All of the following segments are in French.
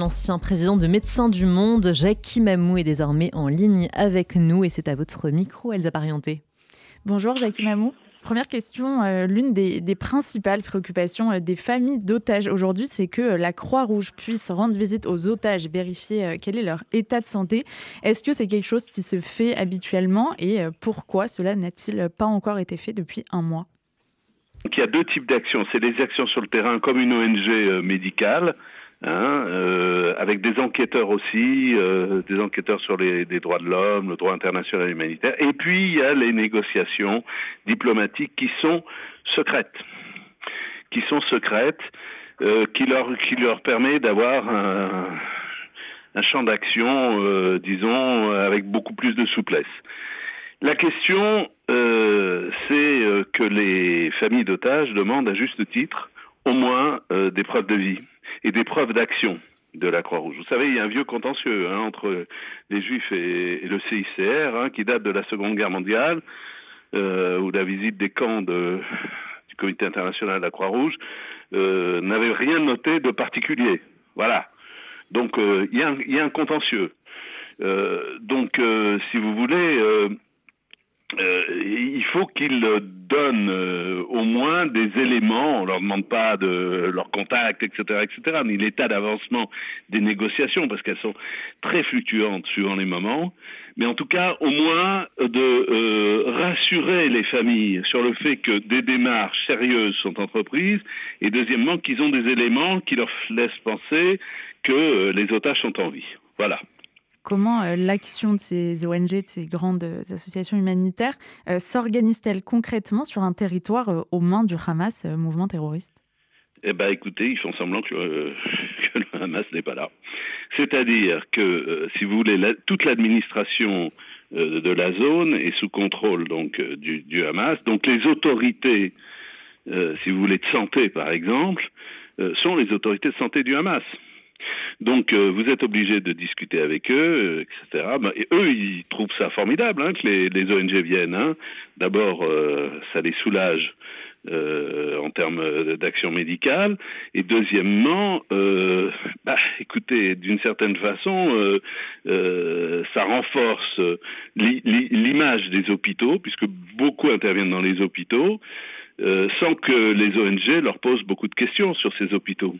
L'ancien président de Médecins du Monde, Jacques Mamou, est désormais en ligne avec nous et c'est à votre micro, Elsa Parienté. Bonjour Jacques Mamou. Première question, euh, l'une des, principales préoccupations euh, des familles d'otages aujourd'hui, c'est que euh, la Croix-Rouge puisse rendre visite aux otages, vérifier quel est leur état de santé. Est-ce que c'est quelque chose qui se fait habituellement et pourquoi cela n'a-t-il pas encore été fait depuis un mois? Il y a deux types d'actions. C'est des actions sur le terrain comme une ONG médicale, Hein, euh, avec des enquêteurs aussi, euh, des enquêteurs sur les, droits de l'homme, le droit international humanitaire. Et puis il y a les négociations diplomatiques qui sont secrètes, qui sont secrètes, euh, qui leur qui leur permet d'avoir un, un, champ d'action, euh, disons, avec beaucoup plus de souplesse. La question, euh, c'est que les familles d'otages demandent à juste titre au moins des preuves de vie et des preuves d'action de la Croix-Rouge. Vous savez, il y a un vieux contentieux hein, entre les Juifs et, le CICR hein, qui date de la Seconde Guerre mondiale, euh, où la visite des camps du Comité international de la Croix-Rouge euh, n'avait rien noté de particulier. Voilà. Donc euh, il y, a un contentieux. Euh, donc, si vous voulez, faut qu'ils donnent euh, au moins des éléments, on leur demande pas de leur contact, etc., etc., ni l'état d'avancement des négociations, parce qu'elles sont très fluctuantes suivant les moments, mais en tout cas, au moins de euh, rassurer les familles sur le fait que des démarches sérieuses sont entreprises, et deuxièmement, qu'ils ont des éléments qui leur laissent penser que les otages sont en vie. Voilà comment euh, l'action de ces ONG, de ces grandes euh, associations humanitaires, euh, s'organise-t-elle concrètement sur un territoire aux mains du Hamas, mouvement terroriste? Eh ben, écoutez, ils font semblant que, le Hamas n'est pas là. C'est-à-dire que, si vous voulez, toute l'administration de la zone est sous contrôle donc du Hamas. Donc, les autorités, si vous voulez, de santé, par exemple, sont les autorités de santé du Hamas. Donc euh, vous êtes obligé de discuter avec eux, euh, etc. Ben, et eux, ils trouvent ça formidable hein, que les, les, ONG viennent. Hein. D'abord, euh, ça les soulage en termes d'action médicale. Et deuxièmement, bah, écoutez, d'une certaine façon, ça renforce l'image des hôpitaux, puisque beaucoup interviennent dans les hôpitaux, sans que les ONG leur posent beaucoup de questions sur ces hôpitaux.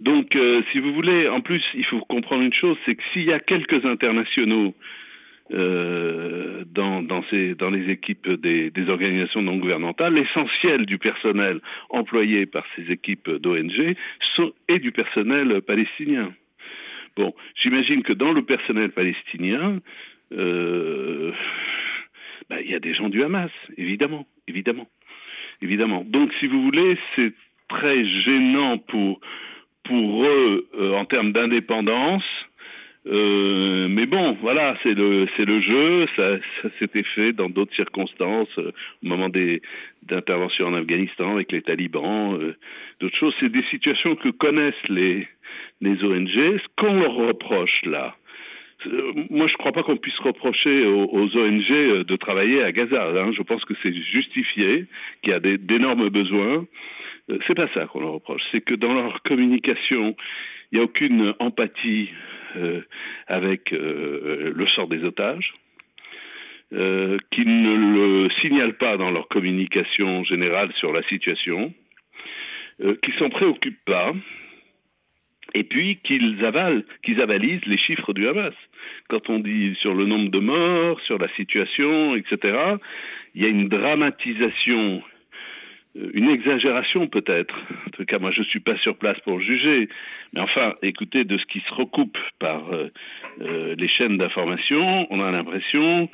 Donc, euh, si vous voulez, en plus, il faut comprendre une chose, c'est que s'il y a quelques internationaux euh, dans, dans, dans les équipes des, des organisations non gouvernementales, l'essentiel du personnel employé par ces équipes d'ONG est du personnel palestinien. Bon, j'imagine que dans le personnel palestinien, euh, bah, il y a des gens du Hamas, évidemment, évidemment, évidemment. Donc, si vous voulez, c'est très gênant pour pour eux euh, en termes d'indépendance. Euh, mais bon, voilà, c'est le jeu. Ça, ça s'était fait dans d'autres circonstances, euh, au moment des d'interventions en Afghanistan avec les talibans, d'autres choses. C'est des situations que connaissent les ONG. Ce qu'on leur reproche là, moi, je ne crois pas qu'on puisse reprocher aux, aux, ONG de travailler à Gaza. Hein. Je pense que c'est justifié, qu'il y a d'énormes besoins. Euh, c'est pas ça qu'on leur reproche, c'est que dans leur communication, il n'y a aucune empathie euh, avec euh, le sort des otages, qu'ils ne le signalent pas dans leur communication générale sur la situation, qu'ils s'en préoccupent pas, et puis qu'ils avalent, qu'ils avalisent les chiffres du Hamas. Quand on dit sur le nombre de morts, sur la situation, etc., il y a une dramatisation une exagération peut-être. En tout cas, moi, je ne suis pas sur place pour juger. Mais enfin, écoutez, de ce qui se recoupe par euh, euh, les chaînes d'information, on a l'impression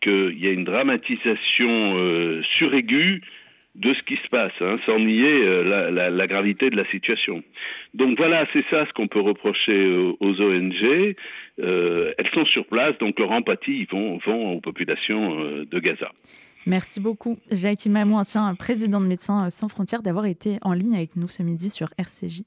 qu'il y a une dramatisation euh, suraiguë de ce qui se passe, hein, sans nier euh, la, la, la, gravité de la situation. Donc voilà, c'est ça ce qu'on peut reprocher aux, ONG. Euh, elles sont sur place, donc leur empathie vont, vont aux populations euh, de Gaza. Merci beaucoup, Jacques Mamou, ancien président de Médecins sans frontières, d'avoir été en ligne avec nous ce midi sur RCJ.